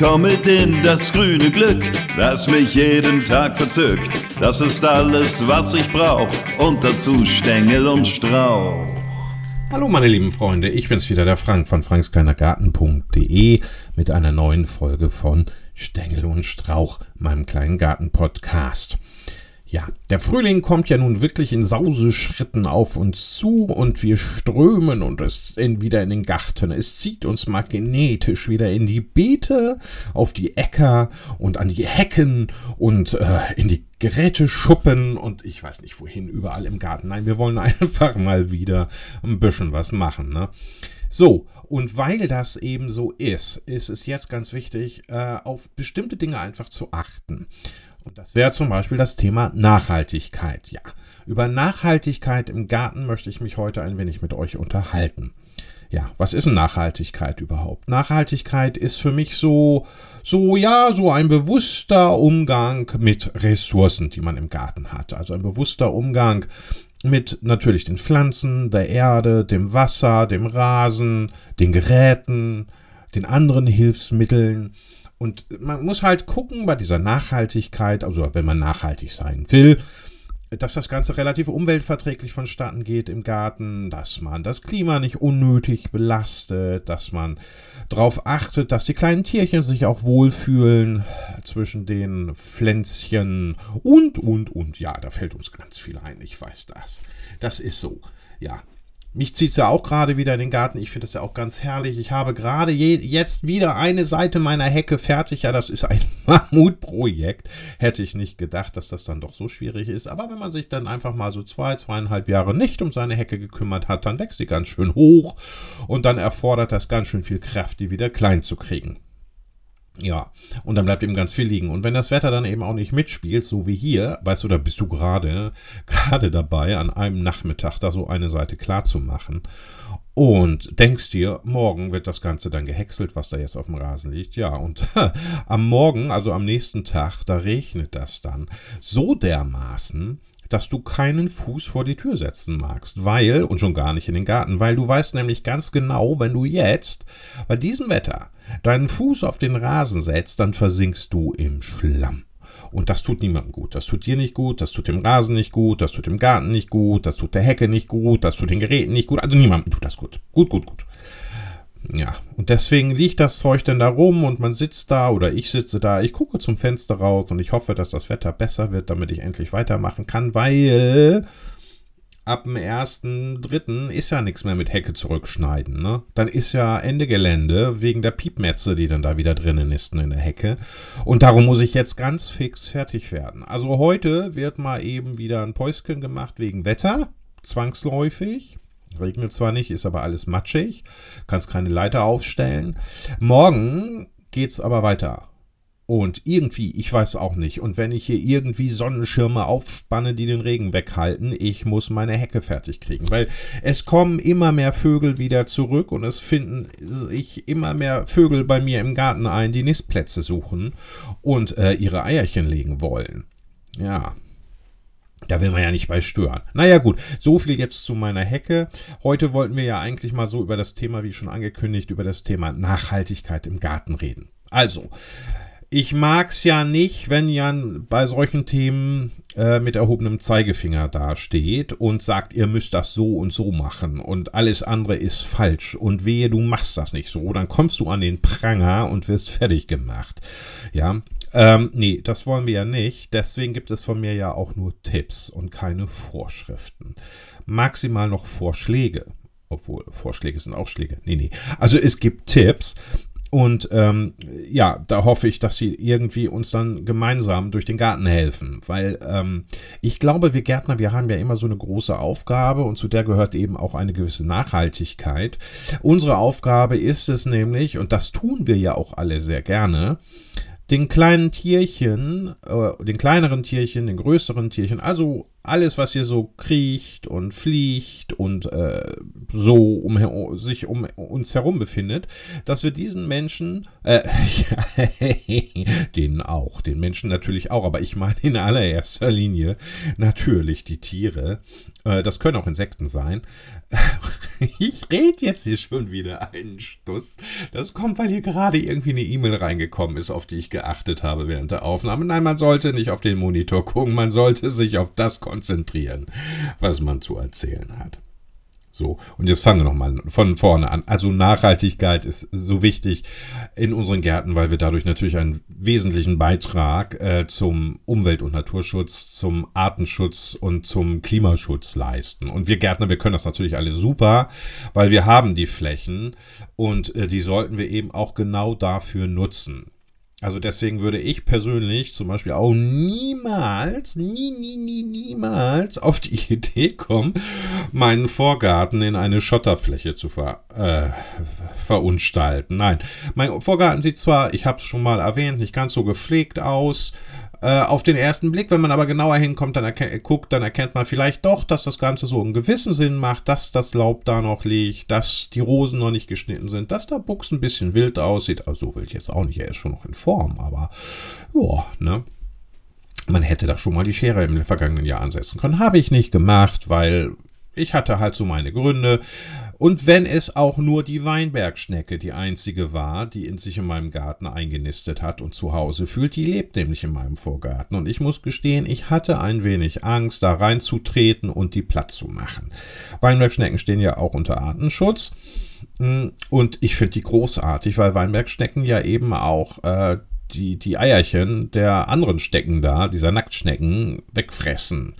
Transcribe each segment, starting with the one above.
komm mit in das grüne Glück, das mich jeden Tag verzückt. Das ist alles, was ich brauch und dazu Stängel und Strauch. Hallo meine lieben Freunde, ich bin's wieder, der Frank von frankskleinergarten.de mit einer neuen Folge von Stängel und Strauch, meinem kleinen Garten-Podcast. Ja, der Frühling kommt ja nun wirklich in Sauseschritten auf uns zu und wir strömen und es in, wieder in den Garten. Es zieht uns magnetisch wieder in die Beete, auf die Äcker und an die Hecken und äh, in die Geräteschuppen und ich weiß nicht wohin, überall im Garten. Nein, wir wollen einfach mal wieder ein bisschen was machen. Ne? So, und weil das eben so ist, ist es jetzt ganz wichtig, äh, auf bestimmte Dinge einfach zu achten. Und das wäre zum Beispiel das Thema Nachhaltigkeit. Ja, über Nachhaltigkeit im Garten möchte ich mich heute ein wenig mit euch unterhalten. Ja, was ist Nachhaltigkeit überhaupt? Nachhaltigkeit ist für mich so, so, ja, so ein bewusster Umgang mit Ressourcen, die man im Garten hat. Also ein bewusster Umgang mit natürlich den Pflanzen, der Erde, dem Wasser, dem Rasen, den Geräten, den anderen Hilfsmitteln und man muss halt gucken bei dieser Nachhaltigkeit, also wenn man nachhaltig sein will, dass das Ganze relativ umweltverträglich vonstatten geht im Garten, dass man das Klima nicht unnötig belastet, dass man darauf achtet, dass die kleinen Tierchen sich auch wohlfühlen zwischen den Pflänzchen und, und, und. Ja, da fällt uns ganz viel ein, ich weiß das. Das ist so. Ja, mich zieht es ja auch gerade wieder in den Garten. Ich finde das ja auch ganz herrlich. Ich habe gerade jetzt wieder eine Seite meiner Hecke fertig. Ja, das ist ein Mammutprojekt. Hätte ich nicht gedacht, dass das dann doch so schwierig ist. Aber wenn man sich dann einfach mal so zwei, zweieinhalb Jahre nicht um seine Hecke gekümmert hat, dann wächst sie ganz schön hoch. Und dann erfordert das ganz schön viel Kraft, die wieder klein zu kriegen. Ja, und dann bleibt eben ganz viel liegen. Und wenn das Wetter dann eben auch nicht mitspielt, so wie hier, weißt du, da bist du gerade, gerade dabei, an einem Nachmittag da so eine Seite klar zu machen und denkst dir, morgen wird das Ganze dann gehäckselt, was da jetzt auf dem Rasen liegt. Ja, und am Morgen, also am nächsten Tag, da regnet das dann so dermaßen, dass du keinen Fuß vor die Tür setzen magst, weil, und schon gar nicht in den Garten, weil du weißt nämlich ganz genau, wenn du jetzt bei diesem Wetter deinen Fuß auf den Rasen setzt, dann versinkst du im Schlamm. Und das tut niemandem gut. Das tut dir nicht gut, das tut dem Rasen nicht gut, das tut dem Garten nicht gut, das tut der Hecke nicht gut, das tut den Geräten nicht gut. Also niemandem tut das gut. Gut, gut, gut. Ja, und deswegen liegt das Zeug dann da rum und man sitzt da oder ich sitze da, ich gucke zum Fenster raus und ich hoffe, dass das Wetter besser wird, damit ich endlich weitermachen kann, weil ab dem 1.3. ist ja nichts mehr mit Hecke zurückschneiden. Ne? Dann ist ja Ende Gelände wegen der Piepmetze, die dann da wieder drinnen ist in der Hecke. Und darum muss ich jetzt ganz fix fertig werden. Also heute wird mal eben wieder ein Päuschen gemacht wegen Wetter, zwangsläufig. Regnet zwar nicht, ist aber alles matschig. Kannst keine Leiter aufstellen. Morgen geht's aber weiter. Und irgendwie, ich weiß auch nicht. Und wenn ich hier irgendwie Sonnenschirme aufspanne, die den Regen weghalten, ich muss meine Hecke fertig kriegen. Weil es kommen immer mehr Vögel wieder zurück und es finden sich immer mehr Vögel bei mir im Garten ein, die Nistplätze suchen und äh, ihre Eierchen legen wollen. Ja, da will man ja nicht bei stören. Naja gut, so viel jetzt zu meiner Hecke. Heute wollten wir ja eigentlich mal so über das Thema, wie schon angekündigt, über das Thema Nachhaltigkeit im Garten reden. Also, ich mag's ja nicht, wenn Jan bei solchen Themen äh, mit erhobenem Zeigefinger dasteht und sagt, ihr müsst das so und so machen und alles andere ist falsch und wehe, du machst das nicht so, dann kommst du an den Pranger und wirst fertig gemacht. Ja, ähm, nee, das wollen wir ja nicht. Deswegen gibt es von mir ja auch nur Tipps und keine Vorschriften. Maximal noch Vorschläge. Obwohl, Vorschläge sind auch Schläge. Nee, nee. Also es gibt Tipps. Und ähm, ja, da hoffe ich, dass sie irgendwie uns dann gemeinsam durch den Garten helfen. Weil ähm, ich glaube, wir Gärtner, wir haben ja immer so eine große Aufgabe und zu der gehört eben auch eine gewisse Nachhaltigkeit. Unsere Aufgabe ist es nämlich, und das tun wir ja auch alle sehr gerne, den kleinen Tierchen, äh, den kleineren Tierchen, den größeren Tierchen, also alles, was hier so kriecht und fliegt und äh, so um, sich um uns herum befindet, dass wir diesen Menschen, äh, denen auch, den Menschen natürlich auch, aber ich meine in allererster Linie natürlich die Tiere, das können auch Insekten sein, ich rede jetzt hier schon wieder einen Stuss. Das kommt, weil hier gerade irgendwie eine E-Mail reingekommen ist, auf die ich geachtet habe während der Aufnahme. Nein, man sollte nicht auf den Monitor gucken, man sollte sich auf das konzentrieren, was man zu erzählen hat. So, und jetzt fangen wir nochmal von vorne an. Also Nachhaltigkeit ist so wichtig in unseren Gärten, weil wir dadurch natürlich einen wesentlichen Beitrag äh, zum Umwelt- und Naturschutz, zum Artenschutz und zum Klimaschutz leisten. Und wir Gärtner, wir können das natürlich alle super, weil wir haben die Flächen und äh, die sollten wir eben auch genau dafür nutzen. Also deswegen würde ich persönlich zum Beispiel auch niemals, nie, nie, nie, niemals auf die Idee kommen, meinen Vorgarten in eine Schotterfläche zu ver, äh, verunstalten. Nein, mein Vorgarten sieht zwar, ich habe es schon mal erwähnt, nicht ganz so gepflegt aus, äh, auf den ersten Blick, wenn man aber genauer hinkommt, dann guckt, dann erkennt man vielleicht doch, dass das Ganze so einen gewissen Sinn macht, dass das Laub da noch liegt, dass die Rosen noch nicht geschnitten sind, dass der Buchs ein bisschen wild aussieht. Also so wild jetzt auch nicht, er ist schon noch in Form, aber ja, ne? Man hätte da schon mal die Schere im vergangenen Jahr ansetzen können. Habe ich nicht gemacht, weil ich hatte halt so meine Gründe. Und wenn es auch nur die Weinbergschnecke die einzige war, die in sich in meinem Garten eingenistet hat und zu Hause fühlt, die lebt nämlich in meinem Vorgarten. Und ich muss gestehen, ich hatte ein wenig Angst, da reinzutreten und die platt zu machen. Weinbergschnecken stehen ja auch unter Artenschutz. Und ich finde die großartig, weil Weinbergschnecken ja eben auch äh, die, die Eierchen der anderen Stecken da, dieser Nacktschnecken, wegfressen.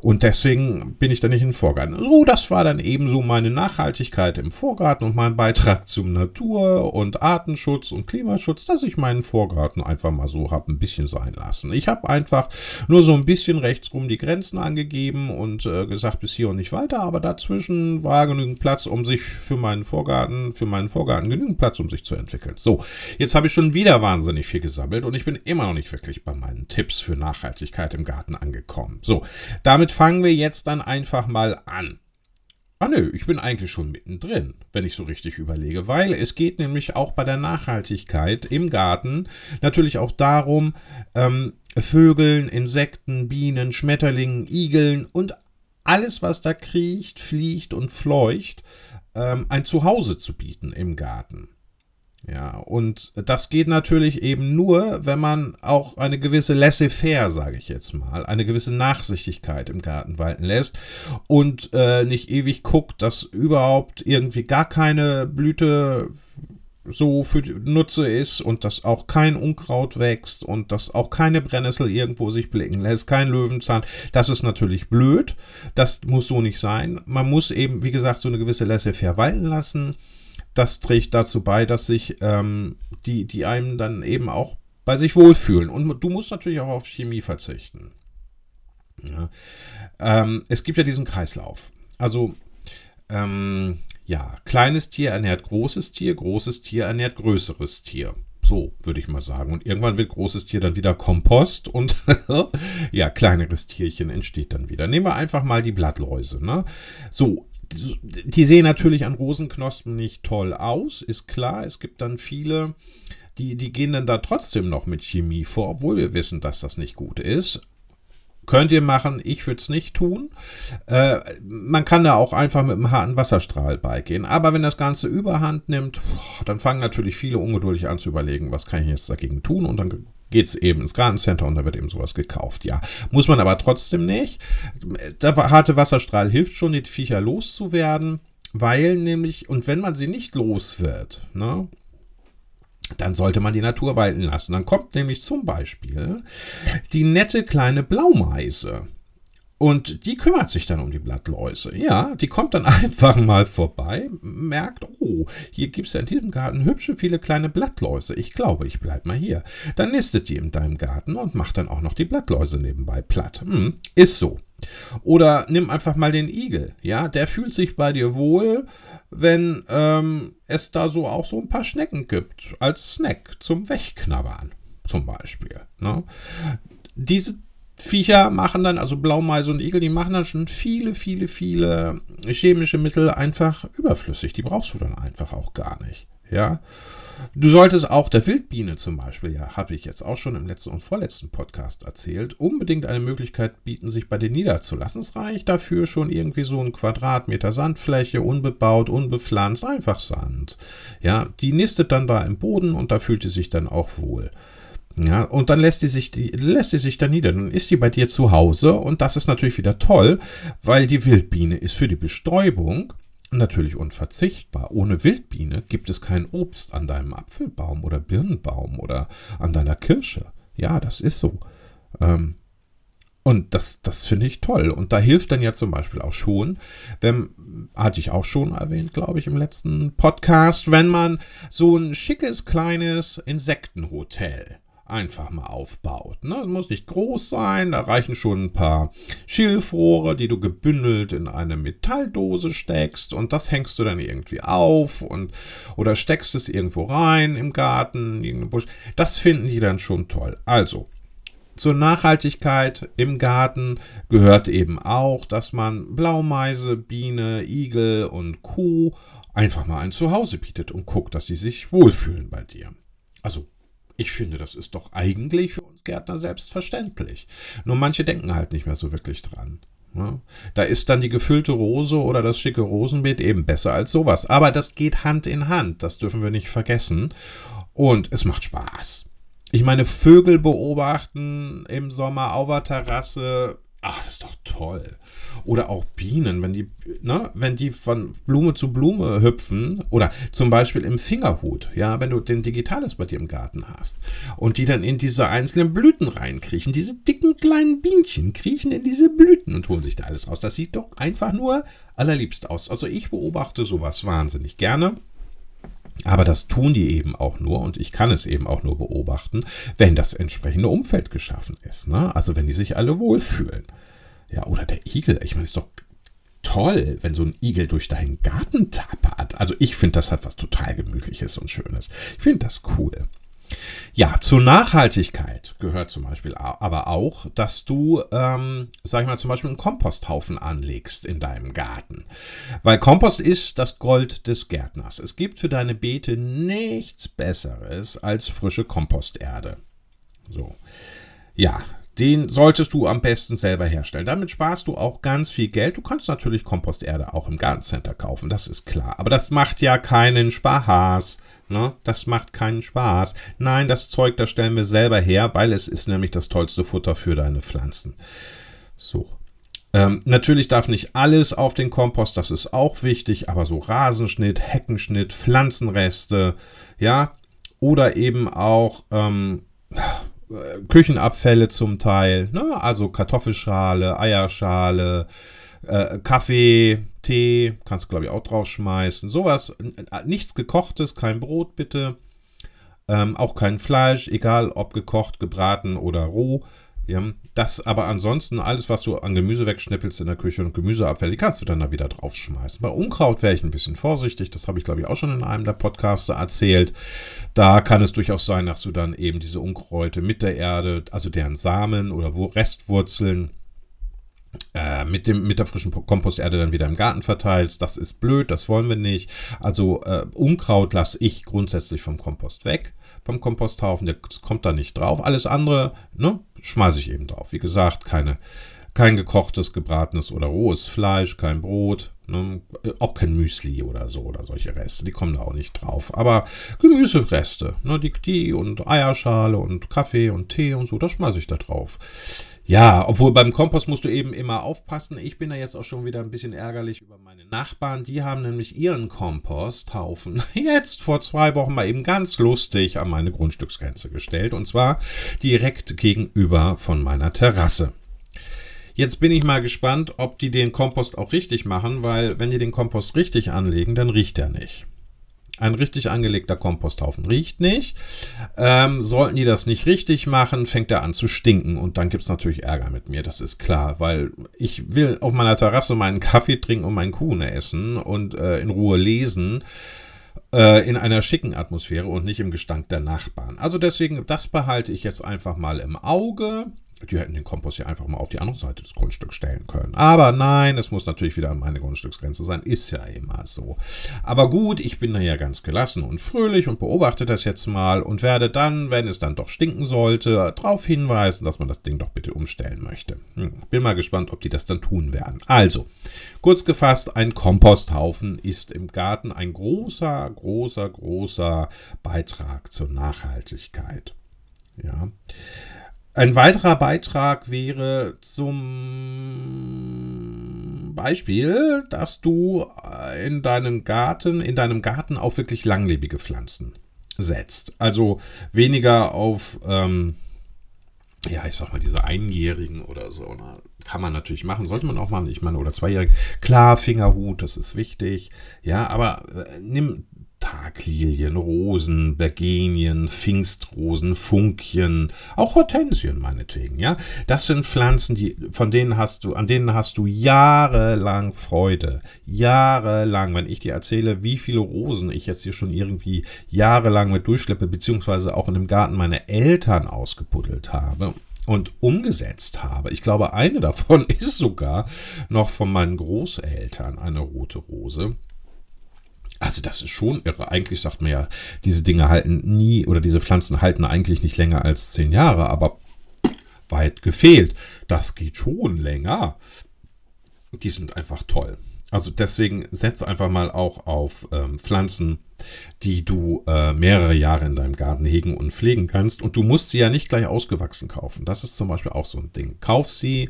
Und deswegen bin ich da nicht in den Vorgarten. So, das war dann ebenso meine Nachhaltigkeit im Vorgarten und mein Beitrag zum Natur- und Artenschutz und Klimaschutz, dass ich meinen Vorgarten einfach mal so habe ein bisschen sein lassen. Ich habe einfach nur so ein bisschen rechtsrum die Grenzen angegeben und äh, gesagt, bis hier und nicht weiter, aber dazwischen war genügend Platz, um sich für meinen Vorgarten, für meinen Vorgarten genügend Platz, um sich zu entwickeln. So, jetzt habe ich schon wieder wahnsinnig viel gesammelt und ich bin immer noch nicht wirklich bei meinen Tipps für Nachhaltigkeit im Garten angekommen. So, damit fangen wir jetzt dann einfach mal an. Ah nö, ich bin eigentlich schon mittendrin, wenn ich so richtig überlege, weil es geht nämlich auch bei der Nachhaltigkeit im Garten natürlich auch darum, ähm, Vögeln, Insekten, Bienen, Schmetterlingen, Igeln und alles, was da kriecht, fliegt und fleucht, ähm, ein Zuhause zu bieten im Garten. Ja, und das geht natürlich eben nur, wenn man auch eine gewisse Laissez-faire, sage ich jetzt mal, eine gewisse Nachsichtigkeit im Garten walten lässt und äh, nicht ewig guckt, dass überhaupt irgendwie gar keine Blüte so für Nutze ist und dass auch kein Unkraut wächst und dass auch keine Brennnessel irgendwo sich blicken lässt, kein Löwenzahn. Das ist natürlich blöd. Das muss so nicht sein. Man muss eben, wie gesagt, so eine gewisse Laissez-faire walten lassen das trägt dazu bei, dass sich ähm, die, die einem dann eben auch bei sich wohlfühlen. Und du musst natürlich auch auf Chemie verzichten. Ja. Ähm, es gibt ja diesen Kreislauf. Also, ähm, ja, kleines Tier ernährt großes Tier, großes Tier ernährt größeres Tier. So würde ich mal sagen. Und irgendwann wird großes Tier dann wieder Kompost und ja, kleineres Tierchen entsteht dann wieder. Nehmen wir einfach mal die Blattläuse. Ne? So, die sehen natürlich an Rosenknospen nicht toll aus, ist klar. Es gibt dann viele, die, die gehen dann da trotzdem noch mit Chemie vor, obwohl wir wissen, dass das nicht gut ist. Könnt ihr machen, ich würde es nicht tun. Äh, man kann da auch einfach mit einem harten Wasserstrahl beigehen. Aber wenn das Ganze überhand nimmt, dann fangen natürlich viele ungeduldig an zu überlegen, was kann ich jetzt dagegen tun? Und dann geht es eben ins Gartencenter und da wird eben sowas gekauft. Ja, muss man aber trotzdem nicht. Der harte Wasserstrahl hilft schon, die Viecher loszuwerden, weil nämlich, und wenn man sie nicht los wird, ne, dann sollte man die Natur walten lassen. Dann kommt nämlich zum Beispiel die nette kleine Blaumeise. Und die kümmert sich dann um die Blattläuse. Ja, die kommt dann einfach mal vorbei, merkt, oh, hier gibt es ja in diesem Garten hübsche viele kleine Blattläuse. Ich glaube, ich bleibe mal hier. Dann nistet die in deinem Garten und macht dann auch noch die Blattläuse nebenbei platt. Hm, ist so. Oder nimm einfach mal den Igel. Ja, der fühlt sich bei dir wohl, wenn ähm, es da so auch so ein paar Schnecken gibt. Als Snack zum Wegknabbern zum Beispiel. Ne? Diese Viecher machen dann, also Blaumeise und Igel, die machen dann schon viele, viele, viele chemische Mittel einfach überflüssig. Die brauchst du dann einfach auch gar nicht. Ja. Du solltest auch der Wildbiene zum Beispiel, ja, habe ich jetzt auch schon im letzten und vorletzten Podcast erzählt, unbedingt eine Möglichkeit bieten, sich bei dir niederzulassen. Es reicht dafür schon irgendwie so ein Quadratmeter Sandfläche, unbebaut, unbepflanzt, einfach Sand. Ja, die nistet dann da im Boden und da fühlt sie sich dann auch wohl. Ja, und dann lässt die sich, die, lässt die sich da nieder. Dann ist die bei dir zu Hause und das ist natürlich wieder toll, weil die Wildbiene ist für die Bestäubung natürlich unverzichtbar. Ohne Wildbiene gibt es kein Obst an deinem Apfelbaum oder Birnenbaum oder an deiner Kirsche. Ja, das ist so. Ähm, und das, das finde ich toll. Und da hilft dann ja zum Beispiel auch schon, wenn, hatte ich auch schon erwähnt, glaube ich, im letzten Podcast, wenn man so ein schickes kleines Insektenhotel einfach mal aufbaut. Ne? Muss nicht groß sein, da reichen schon ein paar Schilfrohre, die du gebündelt in eine Metalldose steckst und das hängst du dann irgendwie auf und oder steckst es irgendwo rein im Garten, in irgendeinem Busch. Das finden die dann schon toll. Also, zur Nachhaltigkeit im Garten gehört eben auch, dass man Blaumeise, Biene, Igel und Kuh einfach mal ein Zuhause bietet und guckt, dass sie sich wohlfühlen bei dir. Also ich finde, das ist doch eigentlich für uns Gärtner selbstverständlich. Nur manche denken halt nicht mehr so wirklich dran. Ne? Da ist dann die gefüllte Rose oder das schicke Rosenbeet eben besser als sowas. Aber das geht Hand in Hand, das dürfen wir nicht vergessen. Und es macht Spaß. Ich meine, Vögel beobachten im Sommer auf der Terrasse, ach, das ist doch toll. Oder auch Bienen, wenn die, ne, wenn die von Blume zu Blume hüpfen. Oder zum Beispiel im Fingerhut, ja, wenn du den Digitales bei dir im Garten hast. Und die dann in diese einzelnen Blüten reinkriechen. Diese dicken kleinen Bienchen kriechen in diese Blüten und holen sich da alles raus. Das sieht doch einfach nur allerliebst aus. Also ich beobachte sowas wahnsinnig gerne. Aber das tun die eben auch nur und ich kann es eben auch nur beobachten, wenn das entsprechende Umfeld geschaffen ist. Ne? Also wenn die sich alle wohlfühlen. Ja, oder der Igel. Ich meine, ist doch toll, wenn so ein Igel durch deinen Garten tappert. Also ich finde, das hat was total Gemütliches und Schönes. Ich finde das cool. Ja, zur Nachhaltigkeit gehört zum Beispiel aber auch, dass du, ähm, sag ich mal, zum Beispiel einen Komposthaufen anlegst in deinem Garten. Weil Kompost ist das Gold des Gärtners. Es gibt für deine Beete nichts Besseres als frische Komposterde. So. Ja, den solltest du am besten selber herstellen. Damit sparst du auch ganz viel Geld. Du kannst natürlich Komposterde auch im Gartencenter kaufen, das ist klar. Aber das macht ja keinen Spaß. Ne? Das macht keinen Spaß. Nein, das Zeug, das stellen wir selber her, weil es ist nämlich das tollste Futter für deine Pflanzen. So. Ähm, natürlich darf nicht alles auf den Kompost, das ist auch wichtig, aber so Rasenschnitt, Heckenschnitt, Pflanzenreste, ja, oder eben auch ähm, Küchenabfälle zum Teil, ne? also Kartoffelschale, Eierschale, äh, Kaffee, Tee, kannst du glaube ich auch draufschmeißen. Sowas, nichts gekochtes, kein Brot bitte. Ähm, auch kein Fleisch, egal ob gekocht, gebraten oder roh. Ja, das aber ansonsten, alles, was du an Gemüse wegschnippelst in der Küche und Gemüseabfälle, die kannst du dann da wieder draufschmeißen. Bei Unkraut wäre ich ein bisschen vorsichtig, das habe ich glaube ich auch schon in einem der Podcasts erzählt. Da kann es durchaus sein, dass du dann eben diese Unkräute mit der Erde, also deren Samen oder Restwurzeln, äh, mit, dem, mit der frischen Komposterde dann wieder im Garten verteilst. Das ist blöd, das wollen wir nicht. Also äh, Unkraut lasse ich grundsätzlich vom Kompost weg, vom Komposthaufen. Das kommt da nicht drauf. Alles andere ne, schmeiße ich eben drauf. Wie gesagt, keine, kein gekochtes, gebratenes oder rohes Fleisch, kein Brot, ne, auch kein Müsli oder so oder solche Reste, die kommen da auch nicht drauf. Aber Gemüsereste, ne, die, die und Eierschale und Kaffee und Tee und so, das schmeiße ich da drauf. Ja, obwohl beim Kompost musst du eben immer aufpassen. Ich bin da jetzt auch schon wieder ein bisschen ärgerlich über meine Nachbarn. Die haben nämlich ihren Komposthaufen jetzt vor zwei Wochen mal eben ganz lustig an meine Grundstücksgrenze gestellt. Und zwar direkt gegenüber von meiner Terrasse. Jetzt bin ich mal gespannt, ob die den Kompost auch richtig machen, weil wenn die den Kompost richtig anlegen, dann riecht er nicht. Ein richtig angelegter Komposthaufen riecht nicht. Ähm, sollten die das nicht richtig machen, fängt er an zu stinken und dann gibt es natürlich Ärger mit mir, das ist klar, weil ich will auf meiner Terrasse meinen Kaffee trinken und meinen Kuchen essen und äh, in Ruhe lesen äh, in einer schicken Atmosphäre und nicht im Gestank der Nachbarn. Also deswegen, das behalte ich jetzt einfach mal im Auge. Die hätten den Kompost ja einfach mal auf die andere Seite des Grundstücks stellen können. Aber nein, es muss natürlich wieder an meine Grundstücksgrenze sein. Ist ja immer so. Aber gut, ich bin da ja ganz gelassen und fröhlich und beobachte das jetzt mal und werde dann, wenn es dann doch stinken sollte, darauf hinweisen, dass man das Ding doch bitte umstellen möchte. Hm, bin mal gespannt, ob die das dann tun werden. Also, kurz gefasst, ein Komposthaufen ist im Garten ein großer, großer, großer Beitrag zur Nachhaltigkeit. Ja. Ein weiterer Beitrag wäre zum Beispiel, dass du in deinem Garten, in deinem Garten auf wirklich langlebige Pflanzen setzt. Also weniger auf, ähm, ja, ich sag mal, diese Einjährigen oder so. Na, kann man natürlich machen, sollte man auch machen, ich meine, oder Zweijährigen. Klar, Fingerhut, das ist wichtig. Ja, aber äh, nimm Taglilien, Rosen, Bergenien, Pfingstrosen, Funkchen, auch Hortensien meinetwegen, ja. Das sind Pflanzen, die, von denen hast du, an denen hast du jahrelang Freude. Jahrelang. Wenn ich dir erzähle, wie viele Rosen ich jetzt hier schon irgendwie jahrelang mit durchschleppe, beziehungsweise auch in dem Garten meine Eltern ausgebuddelt habe und umgesetzt habe. Ich glaube, eine davon ist sogar noch von meinen Großeltern eine rote Rose. Also das ist schon irre. Eigentlich sagt man ja, diese Dinge halten nie oder diese Pflanzen halten eigentlich nicht länger als zehn Jahre, aber weit gefehlt. Das geht schon länger. Die sind einfach toll. Also deswegen setz einfach mal auch auf ähm, Pflanzen, die du äh, mehrere Jahre in deinem Garten hegen und pflegen kannst. Und du musst sie ja nicht gleich ausgewachsen kaufen. Das ist zum Beispiel auch so ein Ding. Kauf sie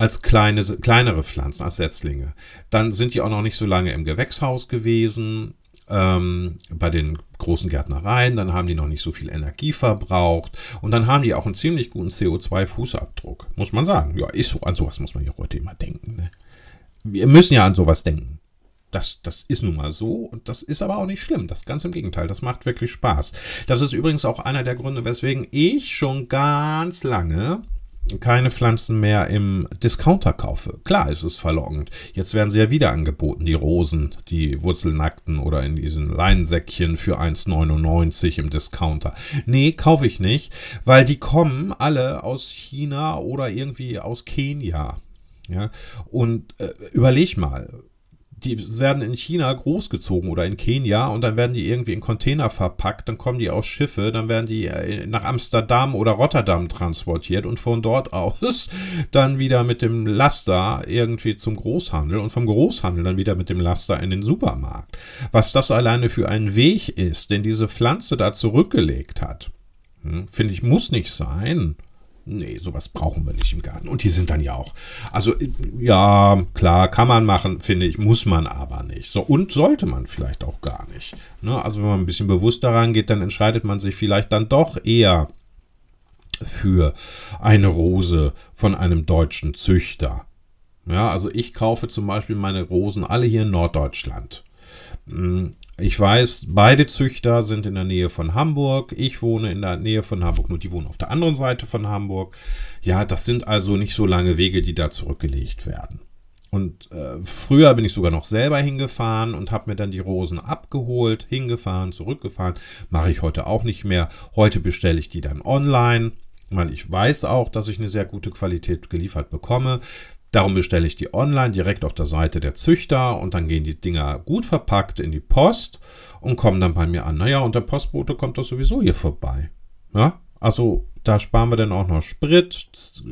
als kleine, kleinere Pflanzen, als Setzlinge. Dann sind die auch noch nicht so lange im Gewächshaus gewesen, ähm, bei den großen Gärtnereien, dann haben die noch nicht so viel Energie verbraucht und dann haben die auch einen ziemlich guten CO2-Fußabdruck, muss man sagen. Ja, ist so, an sowas muss man ja heute immer denken. Ne? Wir müssen ja an sowas denken. Das, das ist nun mal so und das ist aber auch nicht schlimm. Das ganz im Gegenteil, das macht wirklich Spaß. Das ist übrigens auch einer der Gründe, weswegen ich schon ganz lange keine Pflanzen mehr im Discounter kaufe. Klar ist es verlockend. Jetzt werden sie ja wieder angeboten, die Rosen, die Wurzelnackten oder in diesen Leinsäckchen für 1,99 im Discounter. Nee, kaufe ich nicht, weil die kommen alle aus China oder irgendwie aus Kenia. Ja, und äh, überleg mal, die werden in China großgezogen oder in Kenia und dann werden die irgendwie in Container verpackt, dann kommen die auf Schiffe, dann werden die äh, nach Amsterdam oder Rotterdam transportiert und von dort aus dann wieder mit dem Laster irgendwie zum Großhandel und vom Großhandel dann wieder mit dem Laster in den Supermarkt. Was das alleine für ein Weg ist, den diese Pflanze da zurückgelegt hat, hm, finde ich, muss nicht sein. Nee, sowas brauchen wir nicht im Garten. Und die sind dann ja auch. Also, ja, klar, kann man machen, finde ich, muss man aber nicht. So, und sollte man vielleicht auch gar nicht. Ne? Also, wenn man ein bisschen bewusst daran geht, dann entscheidet man sich vielleicht dann doch eher für eine Rose von einem deutschen Züchter. Ja, also ich kaufe zum Beispiel meine Rosen alle hier in Norddeutschland. Ich weiß, beide Züchter sind in der Nähe von Hamburg. Ich wohne in der Nähe von Hamburg, nur die wohnen auf der anderen Seite von Hamburg. Ja, das sind also nicht so lange Wege, die da zurückgelegt werden. Und äh, früher bin ich sogar noch selber hingefahren und habe mir dann die Rosen abgeholt, hingefahren, zurückgefahren. Mache ich heute auch nicht mehr. Heute bestelle ich die dann online, weil ich weiß auch, dass ich eine sehr gute Qualität geliefert bekomme. Darum bestelle ich die online direkt auf der Seite der Züchter und dann gehen die Dinger gut verpackt in die Post und kommen dann bei mir an. Naja, und der Postbote kommt doch sowieso hier vorbei. Ja, also da sparen wir dann auch noch Sprit,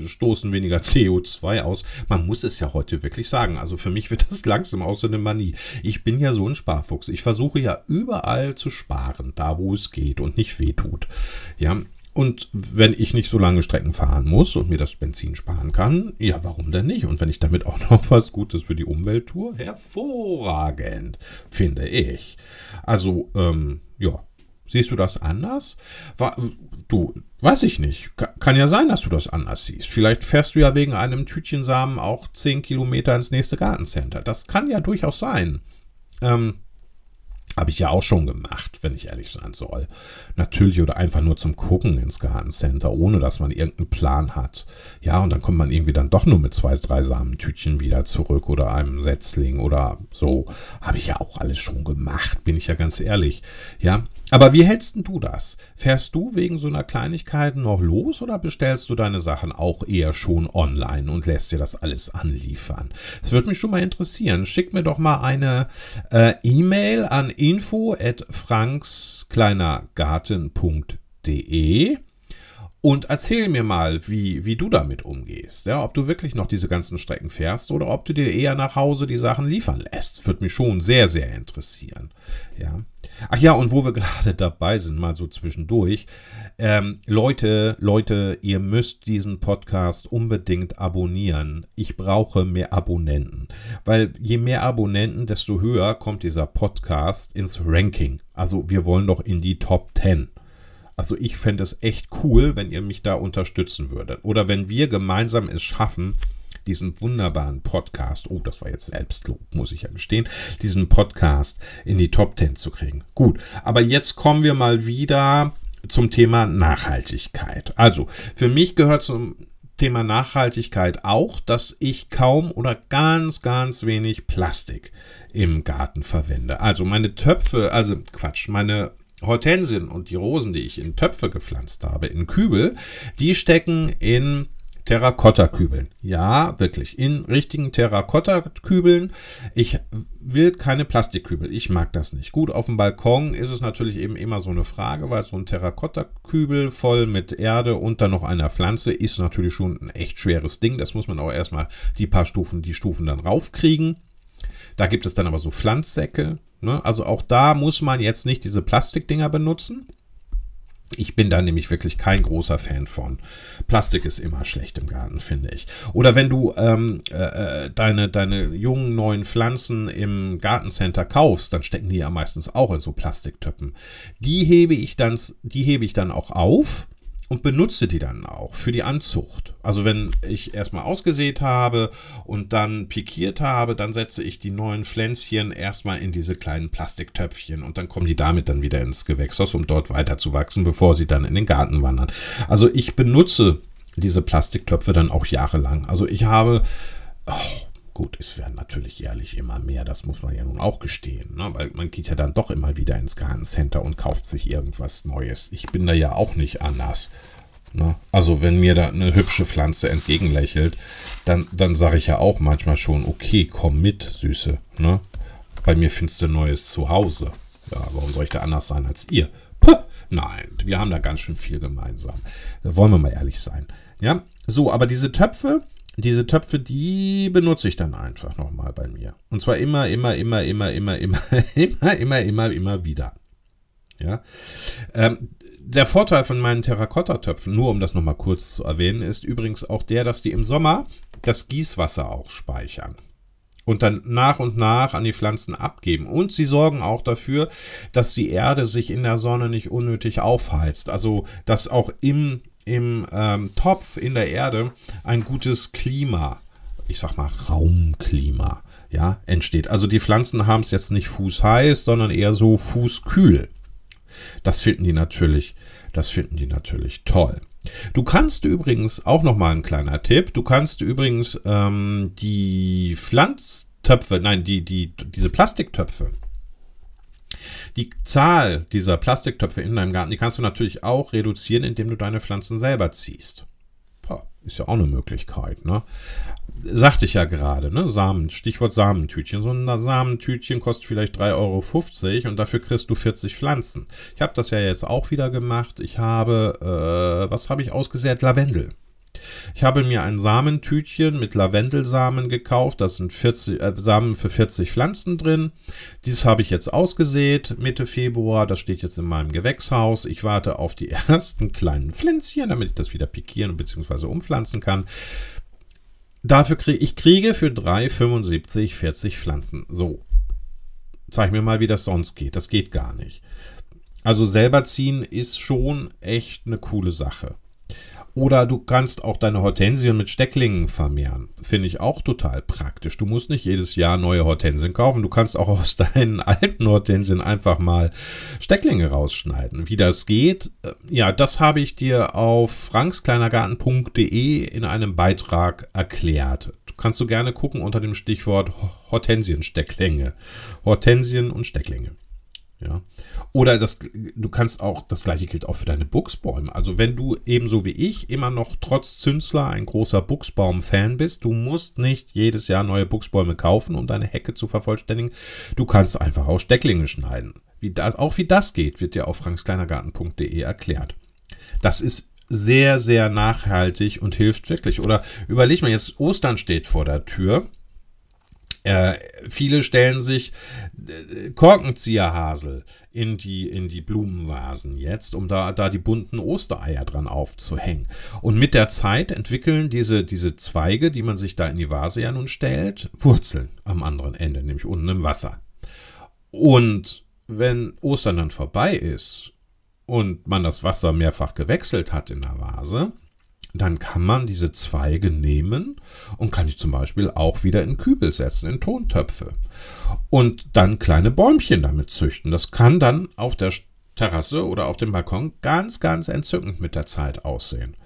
stoßen weniger CO2 aus. Man muss es ja heute wirklich sagen. Also für mich wird das langsam aus so eine Manie. Ich bin ja so ein Sparfuchs. Ich versuche ja überall zu sparen, da wo es geht und nicht wehtut. Ja, und wenn ich nicht so lange Strecken fahren muss und mir das Benzin sparen kann, ja, warum denn nicht? Und wenn ich damit auch noch was Gutes für die Umwelt tue, hervorragend, finde ich. Also, ähm, ja. Siehst du das anders? War, du, weiß ich nicht. Kann ja sein, dass du das anders siehst. Vielleicht fährst du ja wegen einem Tütchen Samen auch 10 Kilometer ins nächste Gartencenter. Das kann ja durchaus sein. Ähm, Habe ich ja auch schon gemacht, wenn ich ehrlich sein soll. Natürlich oder einfach nur zum Gucken ins Gartencenter, ohne dass man irgendeinen Plan hat. Ja, und dann kommt man irgendwie dann doch nur mit zwei, drei Samentütchen wieder zurück oder einem Setzling oder so. Habe ich ja auch alles schon gemacht, bin ich ja ganz ehrlich. Ja, aber wie hältst du das? Fährst du wegen so einer Kleinigkeit noch los oder bestellst du deine Sachen auch eher schon online und lässt dir das alles anliefern? Es würde mich schon mal interessieren. Schick mir doch mal eine äh, E-Mail an info at frankskleinergarten.de und erzähl mir mal, wie, wie du damit umgehst. Ja, ob du wirklich noch diese ganzen Strecken fährst oder ob du dir eher nach Hause die Sachen liefern lässt. Würde mich schon sehr, sehr interessieren. Ja. Ach ja, und wo wir gerade dabei sind, mal so zwischendurch. Ähm, Leute, Leute, ihr müsst diesen Podcast unbedingt abonnieren. Ich brauche mehr Abonnenten. Weil je mehr Abonnenten, desto höher kommt dieser Podcast ins Ranking. Also wir wollen doch in die Top 10. Also ich fände es echt cool, wenn ihr mich da unterstützen würdet. Oder wenn wir gemeinsam es schaffen, diesen wunderbaren Podcast, oh, das war jetzt Selbstlob, muss ich ja gestehen, diesen Podcast in die Top 10 zu kriegen. Gut, aber jetzt kommen wir mal wieder zum Thema Nachhaltigkeit. Also, für mich gehört zum Thema Nachhaltigkeit auch, dass ich kaum oder ganz, ganz wenig Plastik im Garten verwende. Also meine Töpfe, also Quatsch, meine Hortensien und die Rosen, die ich in Töpfe gepflanzt habe, in Kübel, die stecken in Terrakotta-Kübeln. Ja, wirklich. In richtigen Terrakotta-Kübeln. Ich will keine Plastikkübel. Ich mag das nicht. Gut, auf dem Balkon ist es natürlich eben immer so eine Frage, weil so ein Terrakotta-Kübel voll mit Erde und dann noch einer Pflanze ist natürlich schon ein echt schweres Ding. Das muss man auch erstmal die paar Stufen, die Stufen dann raufkriegen. Da gibt es dann aber so Pflanzsäcke. Ne? Also auch da muss man jetzt nicht diese Plastikdinger benutzen. Ich bin da nämlich wirklich kein großer Fan von. Plastik ist immer schlecht im Garten, finde ich. Oder wenn du ähm, äh, äh, deine, deine jungen neuen Pflanzen im Gartencenter kaufst, dann stecken die ja meistens auch in so Plastiktöppen. Die hebe ich dann, die hebe ich dann auch auf und benutze die dann auch für die Anzucht. Also wenn ich erstmal ausgesät habe und dann pikiert habe, dann setze ich die neuen Pflänzchen erstmal in diese kleinen Plastiktöpfchen und dann kommen die damit dann wieder ins Gewächshaus, um dort weiter zu wachsen, bevor sie dann in den Garten wandern. Also ich benutze diese Plastiktöpfe dann auch jahrelang. Also ich habe, oh, Gut, es werden natürlich jährlich immer mehr, das muss man ja nun auch gestehen, ne? weil man geht ja dann doch immer wieder ins Gartencenter und kauft sich irgendwas Neues. Ich bin da ja auch nicht anders. Ne? Also wenn mir da eine hübsche Pflanze entgegenlächelt, dann, dann sage ich ja auch manchmal schon, okay, komm mit, Süße. Ne? Bei mir findest du neues Zuhause. Ja, warum soll ich da anders sein als ihr? Puh, nein, wir haben da ganz schön viel gemeinsam. Da wollen wir mal ehrlich sein. Ja, so, aber diese Töpfe, diese Töpfe, die benutze ich dann einfach nochmal bei mir. Und zwar immer, immer, immer, immer, immer, immer, immer, immer, immer, immer wieder. Ja. Ähm, der Vorteil von meinen Terrakotta-Töpfen, nur um das nochmal kurz zu erwähnen, ist übrigens auch der, dass die im Sommer das Gießwasser auch speichern und dann nach und nach an die Pflanzen abgeben. Und sie sorgen auch dafür, dass die Erde sich in der Sonne nicht unnötig aufheizt. Also, dass auch im im ähm, Topf in der Erde ein gutes Klima, ich sag mal Raumklima, ja, entsteht. Also die Pflanzen haben es jetzt nicht fußheiß, sondern eher so fußkühl. Das finden die natürlich, das finden die natürlich toll. Du kannst übrigens auch noch mal ein kleiner Tipp. Du kannst übrigens ähm, die Pflanztöpfe, nein, die, die, diese Plastiktöpfe, die Zahl dieser Plastiktöpfe in deinem Garten, die kannst du natürlich auch reduzieren, indem du deine Pflanzen selber ziehst. Ist ja auch eine Möglichkeit, ne? Sagte ich ja gerade, ne? Samen, Stichwort Samentütchen. So ein Samentütchen kostet vielleicht 3,50 Euro und dafür kriegst du 40 Pflanzen. Ich habe das ja jetzt auch wieder gemacht. Ich habe, äh, was habe ich ausgesät? Lavendel. Ich habe mir ein Samentütchen mit Lavendelsamen gekauft. Da sind 40, äh, Samen für 40 Pflanzen drin. Dieses habe ich jetzt ausgesät Mitte Februar. Das steht jetzt in meinem Gewächshaus. Ich warte auf die ersten kleinen Pflänzchen, damit ich das wieder pikieren bzw. umpflanzen kann. Dafür kriege ich kriege für 3,75 40 Pflanzen. So. Zeig mir mal, wie das sonst geht. Das geht gar nicht. Also selber ziehen ist schon echt eine coole Sache. Oder du kannst auch deine Hortensien mit Stecklingen vermehren. Finde ich auch total praktisch. Du musst nicht jedes Jahr neue Hortensien kaufen. Du kannst auch aus deinen alten Hortensien einfach mal Stecklinge rausschneiden. Wie das geht, äh, ja, das habe ich dir auf frankskleinergarten.de in einem Beitrag erklärt. Du kannst du gerne gucken unter dem Stichwort Hortensienstecklinge. Hortensien und Stecklinge. Ja. Oder das, du kannst auch, das gleiche gilt auch für deine Buchsbäume. Also wenn du ebenso wie ich immer noch trotz Zünsler ein großer Buchsbaum-Fan bist, du musst nicht jedes Jahr neue Buchsbäume kaufen, um deine Hecke zu vervollständigen. Du kannst einfach auch Stecklinge schneiden. Wie das, auch wie das geht, wird dir auf frankskleinergarten.de erklärt. Das ist sehr, sehr nachhaltig und hilft wirklich. Oder überleg mal, jetzt Ostern steht vor der Tür äh, viele stellen sich äh, Korkenzieherhasel in die, in die Blumenvasen jetzt, um da, da die bunten Ostereier dran aufzuhängen. Und mit der Zeit entwickeln diese, diese Zweige, die man sich da in die Vase ja nun stellt, Wurzeln am anderen Ende, nämlich unten im Wasser. Und wenn Ostern dann vorbei ist und man das Wasser mehrfach gewechselt hat in der Vase, dann kann man diese Zweige nehmen und kann die zum Beispiel auch wieder in Kübel setzen, in Tontöpfe. Und dann kleine Bäumchen damit züchten. Das kann dann auf der Terrasse oder auf dem Balkon ganz, ganz entzückend mit der Zeit aussehen.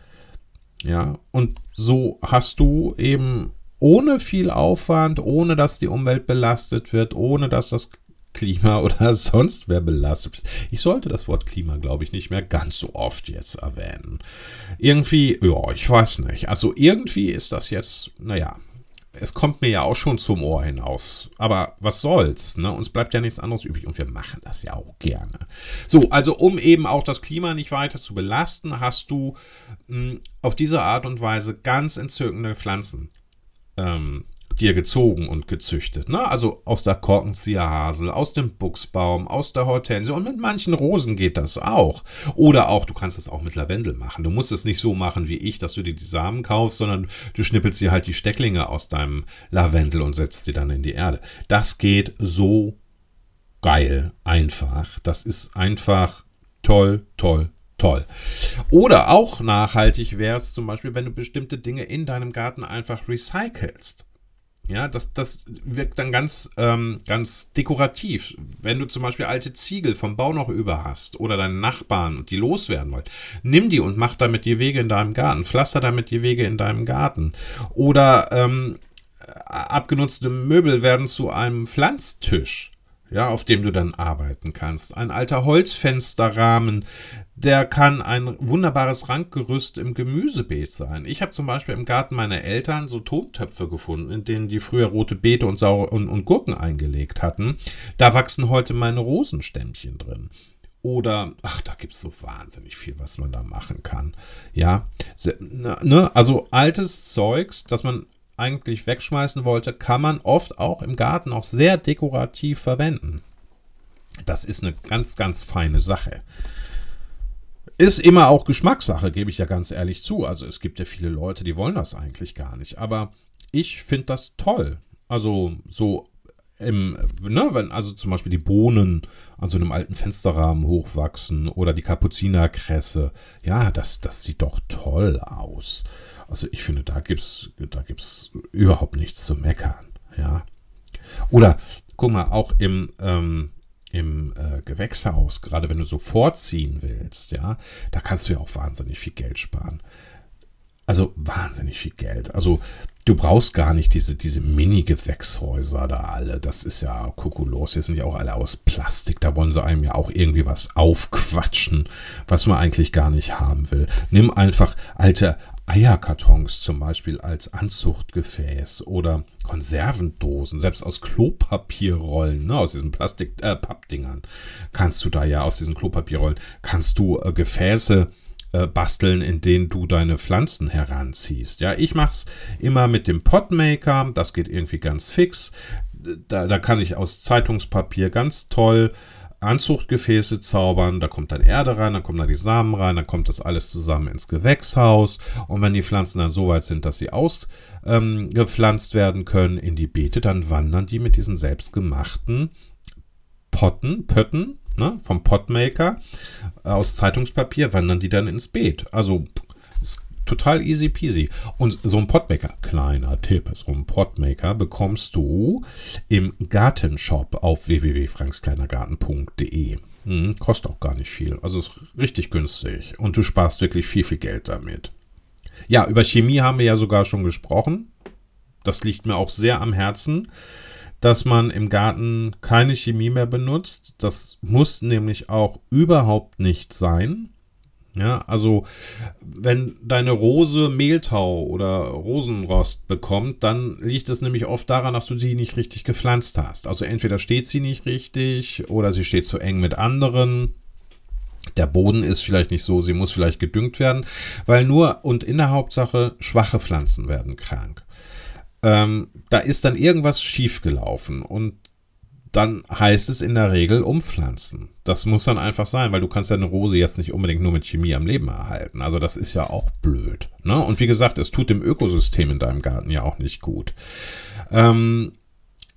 Ja, und so hast du eben ohne viel Aufwand, ohne dass die Umwelt belastet wird, ohne dass das Klima oder sonst wer belastet. Ich sollte das Wort Klima, glaube ich, nicht mehr ganz so oft jetzt erwähnen. Irgendwie, ja, ich weiß nicht. Also irgendwie ist das jetzt, naja, es kommt mir ja auch schon zum Ohr hinaus. Aber was soll's, ne? Uns bleibt ja nichts anderes übrig und wir machen das ja auch gerne. So, also um eben auch das Klima nicht weiter zu belasten, hast du mh, hm, auf diese Art und Weise ganz entzückende Pflanzen ähm, dir gezogen und gezüchtet. Ne? Also aus der Korkenzieherhasel, aus dem Buchsbaum, aus der Hortensie und mit manchen Rosen geht das auch. Oder auch, du kannst das auch mit Lavendel machen. Du musst es nicht so machen wie ich, dass du dir die Samen kaufst, sondern du schnippelst dir halt die Stecklinge aus deinem Lavendel und setzt sie dann in die Erde. Das geht so geil einfach. Das ist einfach toll, toll, toll. Oder auch nachhaltig wäre es zum Beispiel, wenn du bestimmte Dinge in deinem Garten einfach recycelst. Ja, das, das wirkt dann ganz, ähm, ganz dekorativ. Wenn du zum Beispiel alte Ziegel vom Bau noch über hast oder deine Nachbarn und die loswerden wollt, nimm die und mach damit die Wege in deinem Garten. Pflaster damit die Wege in deinem Garten. Oder ähm, abgenutzte Möbel werden zu einem Pflanztisch ja, auf dem du dann arbeiten kannst. Ein alter Holzfensterrahmen, der kann ein wunderbares Rankgerüst im Gemüsebeet sein. Ich habe zum Beispiel im Garten meiner Eltern so Tontöpfe gefunden, in denen die früher rote Beete und, Saure und, und Gurken eingelegt hatten. Da wachsen heute meine Rosenstämmchen drin. Oder, ach, da gibt es so wahnsinnig viel, was man da machen kann. Ja, ne, also altes Zeugs, das man eigentlich wegschmeißen wollte, kann man oft auch im Garten auch sehr dekorativ verwenden. Das ist eine ganz, ganz feine Sache. Ist immer auch Geschmackssache, gebe ich ja ganz ehrlich zu. Also es gibt ja viele Leute, die wollen das eigentlich gar nicht. Aber ich finde das toll. Also so im, ne, wenn also zum Beispiel die Bohnen an so einem alten Fensterrahmen hochwachsen oder die Kapuzinerkresse, ja, das, das sieht doch toll aus. Also ich finde, da gibt's, da gibt's überhaupt nichts zu meckern. Ja. Oder guck mal, auch im, ähm, im äh, Gewächshaus, gerade wenn du so vorziehen willst, ja, da kannst du ja auch wahnsinnig viel Geld sparen. Also wahnsinnig viel Geld. Also du brauchst gar nicht diese, diese Mini-Gewächshäuser da alle. Das ist ja kokulos. Die sind ja auch alle aus Plastik. Da wollen sie einem ja auch irgendwie was aufquatschen, was man eigentlich gar nicht haben will. Nimm einfach alte Eierkartons zum Beispiel als Anzuchtgefäß oder Konservendosen, selbst aus Klopapierrollen, ne, aus diesen Plastik, äh, Pappdingern, kannst du da ja aus diesen Klopapierrollen, kannst du äh, Gefäße äh, basteln, in denen du deine Pflanzen heranziehst. Ja, ich mach's immer mit dem Potmaker, das geht irgendwie ganz fix. Da, da kann ich aus Zeitungspapier ganz toll Anzuchtgefäße zaubern, da kommt dann Erde rein, dann kommen da die Samen rein, dann kommt das alles zusammen ins Gewächshaus und wenn die Pflanzen dann so weit sind, dass sie ausgepflanzt ähm, werden können in die Beete, dann wandern die mit diesen selbstgemachten Potten, Pötten ne, vom Potmaker aus Zeitungspapier, wandern die dann ins Beet. Also total easy peasy. Und so ein Potmaker, kleiner Tipp, so ein Potmaker bekommst du im Gartenshop auf www.frankskleinergarten.de. Hm, kostet auch gar nicht viel. Also ist richtig günstig. Und du sparst wirklich viel, viel Geld damit. Ja, über Chemie haben wir ja sogar schon gesprochen. Das liegt mir auch sehr am Herzen, dass man im Garten keine Chemie mehr benutzt. Das muss nämlich auch überhaupt nicht sein. Ja, also wenn deine Rose Mehltau oder Rosenrost bekommt, dann liegt es nämlich oft daran, dass du sie nicht richtig gepflanzt hast. Also entweder steht sie nicht richtig oder sie steht zu eng mit anderen. Der Boden ist vielleicht nicht so, sie muss vielleicht gedüngt werden, weil nur und in der Hauptsache schwache Pflanzen werden krank. Ähm, da ist dann irgendwas schiefgelaufen und dann heißt es in der Regel umpflanzen. Das muss dann einfach sein, weil du kannst ja eine Rose jetzt nicht unbedingt nur mit Chemie am Leben erhalten. Also das ist ja auch blöd. Ne? Und wie gesagt, es tut dem Ökosystem in deinem Garten ja auch nicht gut. Ähm,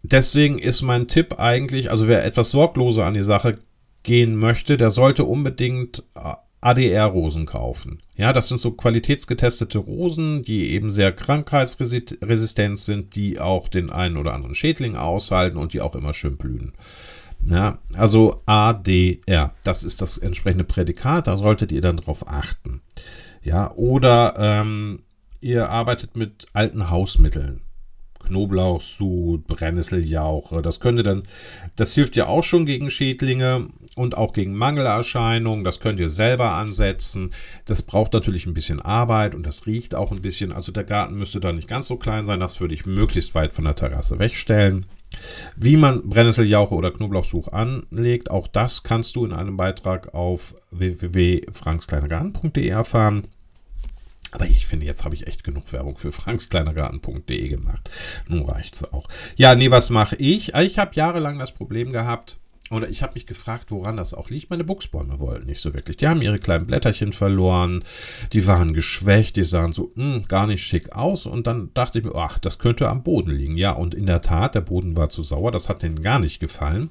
deswegen ist mein Tipp eigentlich, also wer etwas sorgloser an die Sache gehen möchte, der sollte unbedingt äh, ADR-Rosen kaufen. Ja, das sind so qualitätsgetestete Rosen, die eben sehr krankheitsresistent sind, die auch den einen oder anderen Schädling aushalten und die auch immer schön blühen. Ja, also ADR, das ist das entsprechende Prädikat, da solltet ihr dann drauf achten. Ja, oder ähm, ihr arbeitet mit alten Hausmitteln. Knoblauchsud, Brennnesseljauche, das könnte dann, das hilft ja auch schon gegen Schädlinge und auch gegen Mangelerscheinungen. Das könnt ihr selber ansetzen. Das braucht natürlich ein bisschen Arbeit und das riecht auch ein bisschen. Also der Garten müsste da nicht ganz so klein sein. Das würde ich möglichst weit von der Terrasse wegstellen. Wie man Brennnesseljauche oder Knoblauchsuch anlegt, auch das kannst du in einem Beitrag auf www.frankskleinergarten.de erfahren. Aber ich finde, jetzt habe ich echt genug Werbung für frankskleinergarten.de gemacht. Nun reicht es auch. Ja, nee, was mache ich? Ich habe jahrelang das Problem gehabt, oder ich habe mich gefragt, woran das auch liegt. Meine Buchsbäume wollten nicht so wirklich. Die haben ihre kleinen Blätterchen verloren, die waren geschwächt, die sahen so mh, hm, gar nicht schick aus. Und dann dachte ich mir, ach, das könnte am Boden liegen. Ja, und in der Tat, der Boden war zu sauer, das hat denen gar nicht gefallen.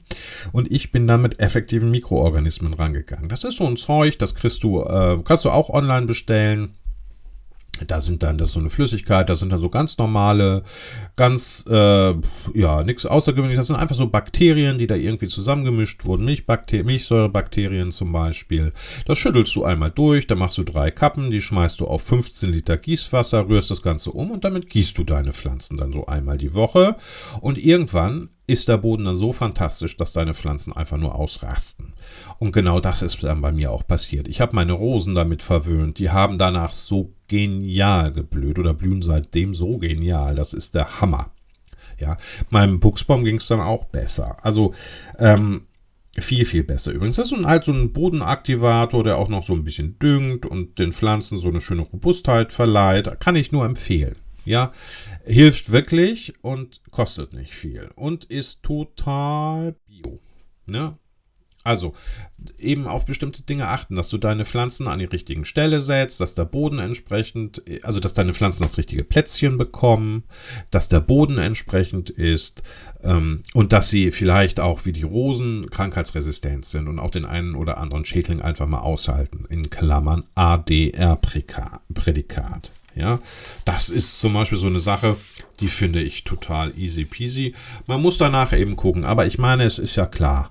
Und ich bin dann mit effektiven Mikroorganismen rangegangen. Das ist so ein Zeug, das kriegst du, äh, kannst du auch online bestellen. Da sind dann, das ist so eine Flüssigkeit, da sind dann so ganz normale, ganz, äh, ja, nichts Außergewöhnliches. Das sind einfach so Bakterien, die da irgendwie zusammengemischt wurden. Milchbakter Milchsäurebakterien zum Beispiel. Das schüttelst du einmal durch, dann machst du drei Kappen, die schmeißt du auf 15 Liter Gießwasser, rührst das Ganze um und damit gießt du deine Pflanzen dann so einmal die Woche. Und irgendwann ist der Boden dann so fantastisch, dass deine Pflanzen einfach nur ausrasten. Und genau das ist dann bei mir auch passiert. Ich habe meine Rosen damit verwöhnt. Die haben danach so genial geblüht oder blühen seitdem so genial. Das ist der Hammer. Ja, meinem Buchsbaum ging es dann auch besser. Also, ähm, viel, viel besser übrigens. Das ist halt so ein Bodenaktivator, der auch noch so ein bisschen düngt und den Pflanzen so eine schöne Robustheit verleiht. Kann ich nur empfehlen. Ja, hilft wirklich und kostet nicht viel und ist total bio. Ne? Also, eben auf bestimmte Dinge achten, dass du deine Pflanzen an die richtigen Stelle setzt, dass der Boden entsprechend, also dass deine Pflanzen das richtige Plätzchen bekommen, dass der Boden entsprechend ist ähm, und dass sie vielleicht auch wie die Rosen krankheitsresistent sind und auch den einen oder anderen Schädling einfach mal aushalten. In Klammern ADR-Prädikat. Ja, das ist zum Beispiel so eine Sache, die finde ich total easy peasy. Man muss danach eben gucken, aber ich meine, es ist ja klar.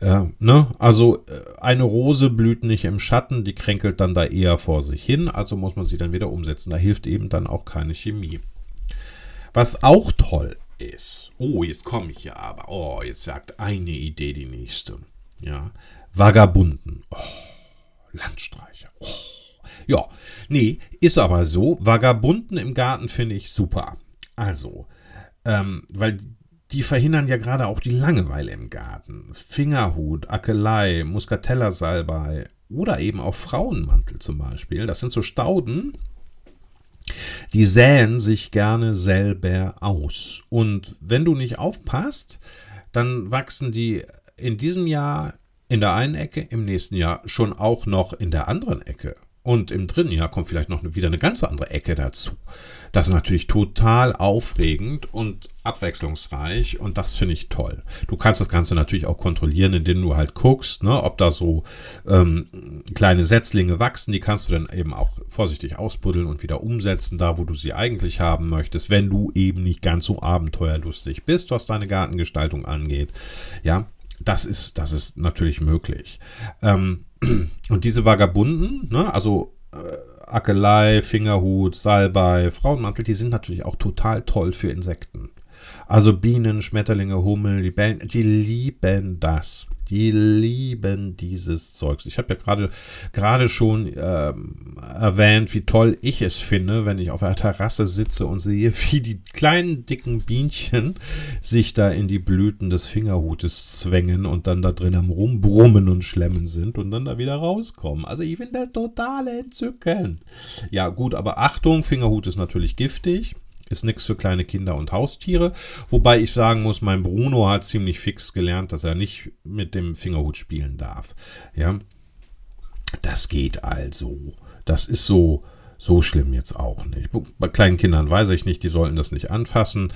Äh, ne? Also äh, eine Rose blüht nicht im Schatten, die kränkelt dann da eher vor sich hin, also muss man sie dann wieder umsetzen. Da hilft eben dann auch keine Chemie. Was auch toll ist, oh, jetzt komme ich ja aber, oh, jetzt sagt eine Idee die nächste. Ja, Vagabunden, oh, Landstreicher, oh. Ja, nee, ist aber so. Vagabunden im Garten finde ich super. Also, ähm, weil die verhindern ja gerade auch die Langeweile im Garten. Fingerhut, Akelei, Muscatella-Salbei oder eben auch Frauenmantel zum Beispiel. Das sind so Stauden, die säen sich gerne selber aus. Und wenn du nicht aufpasst, dann wachsen die in diesem Jahr in der einen Ecke, im nächsten Jahr schon auch noch in der anderen Ecke. Und im dritten Jahr kommt vielleicht noch wieder eine ganz andere Ecke dazu. Das ist natürlich total aufregend und abwechslungsreich und das finde ich toll. Du kannst das Ganze natürlich auch kontrollieren, indem du halt guckst, ne, ob da so ähm, kleine Setzlinge wachsen. Die kannst du dann eben auch vorsichtig ausbuddeln und wieder umsetzen, da wo du sie eigentlich haben möchtest, wenn du eben nicht ganz so abenteuerlustig bist, was deine Gartengestaltung angeht. Ja, das ist, das ist natürlich möglich. Ähm, und diese Vagabunden, ne, also äh, Akelei, Fingerhut, Salbei, Frauenmantel, die sind natürlich auch total toll für Insekten. Also Bienen, Schmetterlinge, Hummeln, Libellen, die lieben das. Die lieben dieses Zeugs. Ich habe ja gerade gerade schon ähm, erwähnt, wie toll ich es finde, wenn ich auf einer Terrasse sitze und sehe, wie die kleinen dicken Bienchen sich da in die Blüten des Fingerhutes zwängen und dann da drin am Rumbrummen und Schlemmen sind und dann da wieder rauskommen. Also ich finde das total entzückend. Ja gut, aber Achtung, Fingerhut ist natürlich giftig. Ist nichts für kleine Kinder und Haustiere. Wobei ich sagen muss, mein Bruno hat ziemlich fix gelernt, dass er nicht mit dem Fingerhut spielen darf. Ja, das geht also. Das ist so, so schlimm jetzt auch nicht. Bei kleinen Kindern weiß ich nicht, die sollten das nicht anfassen.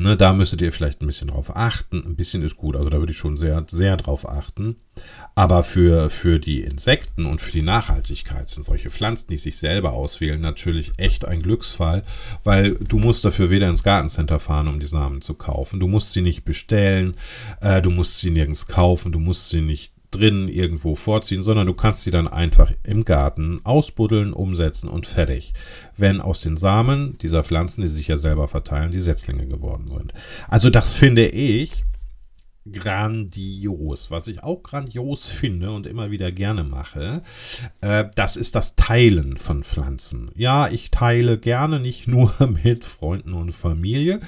Ne, da müsstet ihr vielleicht ein bisschen drauf achten. Ein bisschen ist gut, also da würde ich schon sehr, sehr drauf achten. Aber für, für die Insekten und für die Nachhaltigkeit sind solche Pflanzen, die sich selber auswählen, natürlich echt ein Glücksfall, weil du musst dafür weder ins Gartencenter fahren, um die Samen zu kaufen. Du musst sie nicht bestellen, äh, du musst sie nirgends kaufen, du musst sie nicht drin irgendwo vorziehen, sondern du kannst sie dann einfach im Garten ausbuddeln, umsetzen und fertig. Wenn aus den Samen dieser Pflanzen, die sich ja selber verteilen, die Setzlinge geworden sind. Also das finde ich grandios. Was ich auch grandios finde und immer wieder gerne mache, äh, das ist das Teilen von Pflanzen. Ja, ich teile gerne nicht nur mit Freunden und Familie,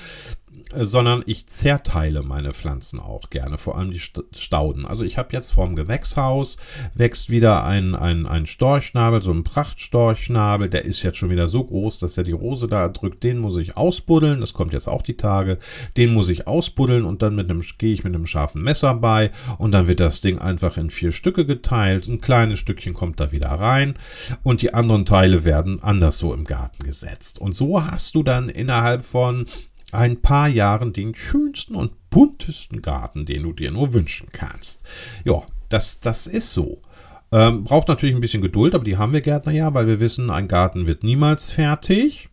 sondern ich zerteile meine Pflanzen auch gerne, vor allem die Stauden. Also ich habe jetzt vorm Gewächshaus wächst wieder ein, ein, ein Storchschnabel, so ein Prachtstorchschnabel, der ist jetzt schon wieder so groß, dass er die Rose da drückt, den muss ich ausbuddeln, das kommt jetzt auch die Tage, den muss ich ausbuddeln und dann gehe ich mit einem scharfen Messer bei und dann wird das Ding einfach in vier Stücke geteilt, ein kleines Stückchen kommt da wieder rein und die anderen Teile werden anders so im Garten gesetzt. Und so hast du dann innerhalb von ein paar Jahren den schönsten und buntesten Garten, den du dir nur wünschen kannst. Ja, das, das ist so. Ähm, braucht natürlich ein bisschen Geduld, aber die haben wir Gärtner ja, weil wir wissen, ein Garten wird niemals fertig.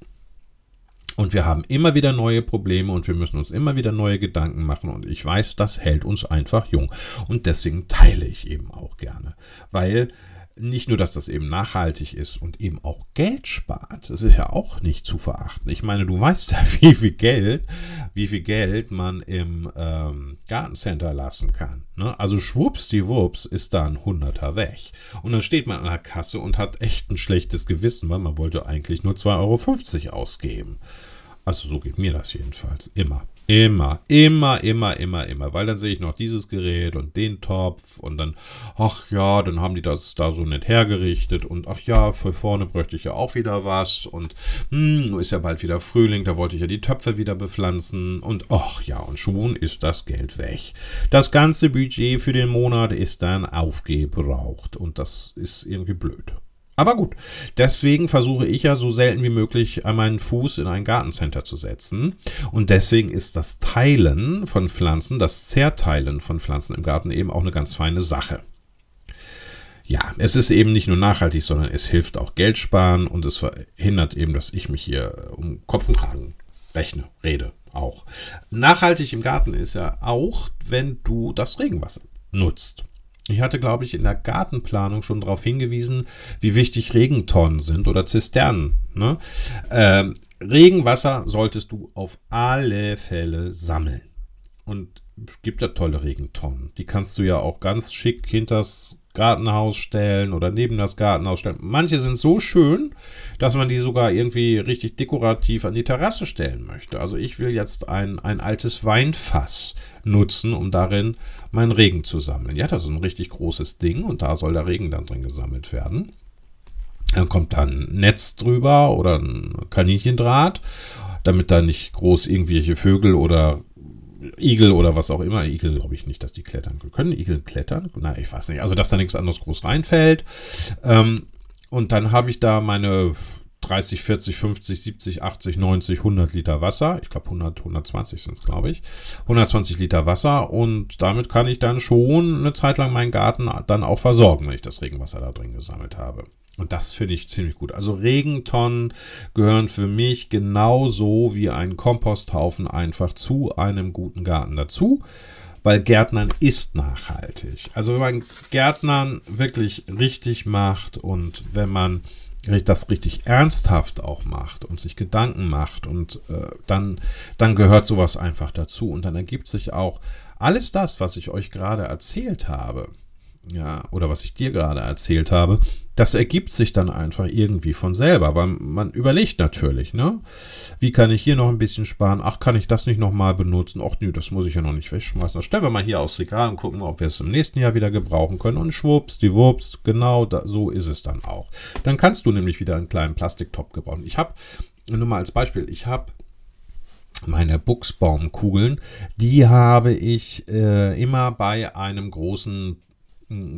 Und wir haben immer wieder neue Probleme und wir müssen uns immer wieder neue Gedanken machen. Und ich weiß, das hält uns einfach jung. Und deswegen teile ich eben auch gerne. Weil nicht nur, dass das eben nachhaltig ist und eben auch Geld spart, das ist ja auch nicht zu verachten. Ich meine, du weißt ja, wie viel Geld, wie viel Geld man im ähm, Gartencenter lassen kann. Ne? Also schwuppsdiwupps ist da ein Hunderter weg. Und dann steht man an der Kasse und hat echt ein schlechtes Gewissen, weil man wollte eigentlich nur 2,50 Euro ausgeben. Also so geht mir das jedenfalls immer. Immer, immer, immer, immer, immer. Weil dann sehe ich noch dieses Gerät und den Topf und dann, ach ja, dann haben die das da so nett hergerichtet und ach ja, für vorne bräuchte ich ja auch wieder was und hm, ist ja bald wieder Frühling, da wollte ich ja die Töpfe wieder bepflanzen und ach ja, und schon ist das Geld weg. Das ganze Budget für den Monat ist dann aufgebraucht und das ist irgendwie blöd. Aber gut, deswegen versuche ich ja so selten wie möglich meinen Fuß in ein Gartencenter zu setzen. Und deswegen ist das Teilen von Pflanzen, das Zerteilen von Pflanzen im Garten eben auch eine ganz feine Sache. Ja, es ist eben nicht nur nachhaltig, sondern es hilft auch Geld sparen und es verhindert eben, dass ich mich hier um Kopf und Kragen rechne, rede auch. Nachhaltig im Garten ist ja auch, wenn du das Regenwasser nutzt. Ich hatte, glaube ich, in der Gartenplanung schon darauf hingewiesen, wie wichtig Regentonnen sind oder Zisternen. Ne? Ähm, Regenwasser solltest du auf alle Fälle sammeln. Und es gibt ja tolle Regentonnen. Die kannst du ja auch ganz schick hinters Gartenhaus stellen oder neben das Gartenhaus stellen. Manche sind so schön, dass man die sogar irgendwie richtig dekorativ an die Terrasse stellen möchte. Also ich will jetzt ein, ein altes Weinfass nutzen, um darin meinen Regen zu sammeln. Ja, das ist ein richtig großes Ding und da soll der Regen dann drin gesammelt werden. Dann kommt dann ein Netz drüber oder ein Kaninchendraht, damit da nicht groß irgendwelche Vögel oder Igel oder was auch immer. Igel glaube ich nicht, dass die klettern können. Igel klettern? Na, ich weiß nicht. Also, dass da nichts anderes groß reinfällt. Ähm, und dann habe ich da meine 30, 40, 50, 70, 80, 90, 100 Liter Wasser. Ich glaube 100, 120 sind es, glaube ich. 120 Liter Wasser und damit kann ich dann schon eine Zeit lang meinen Garten dann auch versorgen, wenn ich das Regenwasser da drin gesammelt habe. Und das finde ich ziemlich gut. Also Regentonnen gehören für mich genauso wie ein Komposthaufen einfach zu einem guten Garten dazu, weil Gärtnern ist nachhaltig. Also wenn man Gärtnern wirklich richtig macht und wenn man das richtig ernsthaft auch macht und sich Gedanken macht und äh, dann, dann gehört sowas einfach dazu und dann ergibt sich auch alles das, was ich euch gerade erzählt habe, ja, oder was ich dir gerade erzählt habe, das ergibt sich dann einfach irgendwie von selber, weil man überlegt natürlich, ne? Wie kann ich hier noch ein bisschen sparen? Ach, kann ich das nicht nochmal benutzen? Ach, nö, das muss ich ja noch nicht wegschmeißen. Das stellen wir mal hier aufs Regal und gucken, ob wir es im nächsten Jahr wieder gebrauchen können. Und schwupps, die Wurps, genau da, so ist es dann auch. Dann kannst du nämlich wieder einen kleinen Plastiktopf gebrauchen. Ich habe, nur mal als Beispiel, ich habe meine Buchsbaumkugeln, die habe ich äh, immer bei einem großen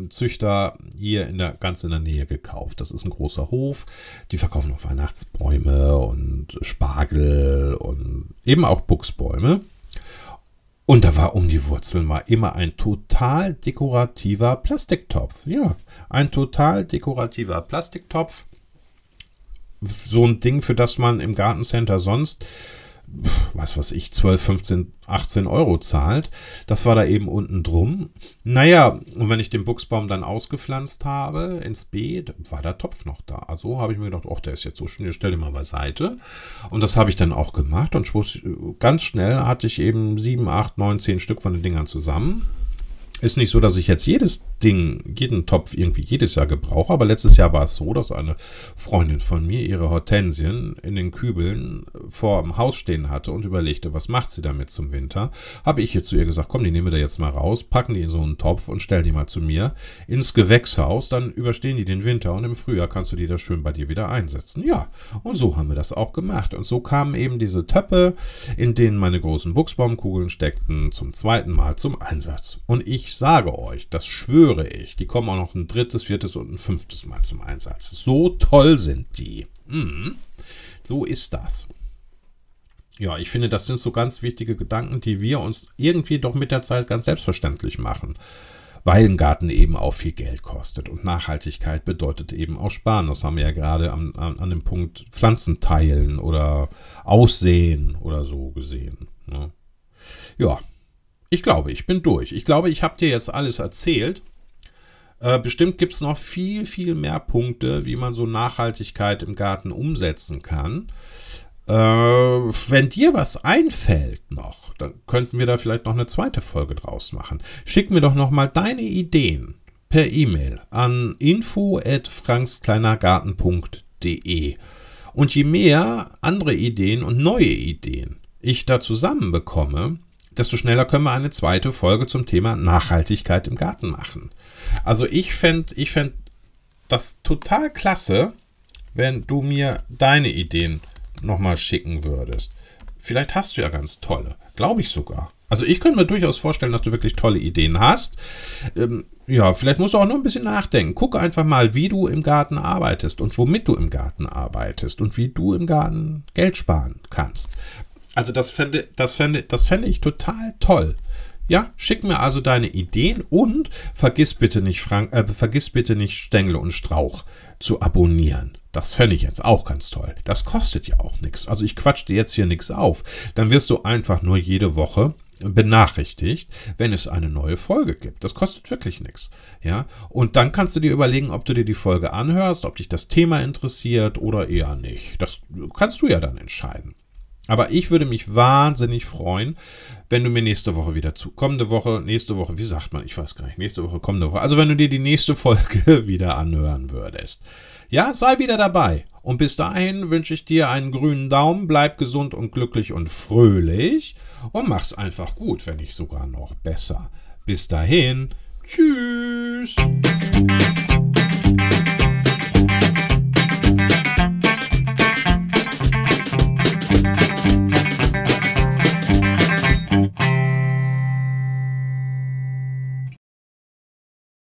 Züchter hier in der, ganz in der Nähe gekauft. Das ist ein großer Hof. Die verkaufen auch Weihnachtsbäume und Spargel und eben auch Buchsbäume. Und da war um die Wurzeln mal immer ein total dekorativer Plastiktopf. Ja, ein total dekorativer Plastiktopf. So ein Ding, für das man im Gartencenter sonst was weiß ich, 12, 15, 18 Euro zahlt. Das war da eben unten drum. Naja, und wenn ich den Buchsbaum dann ausgepflanzt habe ins Beet, war der Topf noch da. Also habe ich mir gedacht, ach, der ist jetzt so schön, ich stelle ihn mal beiseite. Und das habe ich dann auch gemacht und ganz schnell hatte ich eben 7, 8, 9, 10 Stück von den Dingern zusammen. Ist nicht so, dass ich jetzt jedes Ding, jeden Topf irgendwie jedes Jahr gebrauche, aber letztes Jahr war es so, dass eine Freundin von mir ihre Hortensien in den Kübeln vor dem Haus stehen hatte und überlegte, was macht sie damit zum Winter. Habe ich jetzt zu ihr gesagt, komm, die nehmen wir da jetzt mal raus, packen die in so einen Topf und stellen die mal zu mir ins Gewächshaus, dann überstehen die den Winter und im Frühjahr kannst du die da schön bei dir wieder einsetzen. Ja, und so haben wir das auch gemacht. Und so kamen eben diese Töpfe, in denen meine großen Buchsbaumkugeln steckten, zum zweiten Mal zum Einsatz. Und ich ich sage euch, das schwöre ich, die kommen auch noch ein drittes, viertes und ein fünftes Mal zum Einsatz. So toll sind die. Mhm. So ist das. Ja, ich finde, das sind so ganz wichtige Gedanken, die wir uns irgendwie doch mit der Zeit ganz selbstverständlich machen. Weil ein Garten eben auch viel Geld kostet. Und Nachhaltigkeit bedeutet eben auch Sparen. Das haben wir ja gerade an, an, an dem Punkt Pflanzen teilen oder Aussehen oder so gesehen. Ne? Ja, ich glaube, ich bin durch. Ich glaube, ich habe dir jetzt alles erzählt. Äh, bestimmt gibt es noch viel, viel mehr Punkte, wie man so Nachhaltigkeit im Garten umsetzen kann. Äh, wenn dir was einfällt noch, dann könnten wir da vielleicht noch eine zweite Folge draus machen. Schick mir doch noch mal deine Ideen per E-Mail an info@frankskleinergarten.de. Und je mehr andere Ideen und neue Ideen ich da zusammenbekomme, desto schneller können wir eine zweite Folge zum Thema Nachhaltigkeit im Garten machen. Also ich fände ich fänd das total klasse, wenn du mir deine Ideen nochmal schicken würdest. Vielleicht hast du ja ganz tolle, glaube ich sogar. Also ich könnte mir durchaus vorstellen, dass du wirklich tolle Ideen hast. Ähm, ja, vielleicht musst du auch nur ein bisschen nachdenken. Guck einfach mal, wie du im Garten arbeitest und womit du im Garten arbeitest und wie du im Garten Geld sparen kannst. Also das fände, das fände, das fände ich total toll. Ja, schick mir also deine Ideen und vergiss bitte nicht Frank, äh, vergiss bitte nicht Stängel und Strauch zu abonnieren. Das fände ich jetzt auch ganz toll. Das kostet ja auch nichts. Also ich quatsch dir jetzt hier nichts auf. Dann wirst du einfach nur jede Woche benachrichtigt, wenn es eine neue Folge gibt. Das kostet wirklich nichts. Ja, und dann kannst du dir überlegen, ob du dir die Folge anhörst, ob dich das Thema interessiert oder eher nicht. Das kannst du ja dann entscheiden. Aber ich würde mich wahnsinnig freuen, wenn du mir nächste Woche wieder zu. Kommende Woche, nächste Woche, wie sagt man? Ich weiß gar nicht. Nächste Woche, kommende Woche. Also wenn du dir die nächste Folge wieder anhören würdest. Ja, sei wieder dabei. Und bis dahin wünsche ich dir einen grünen Daumen, bleib gesund und glücklich und fröhlich und mach's einfach gut, wenn nicht sogar noch besser. Bis dahin, tschüss.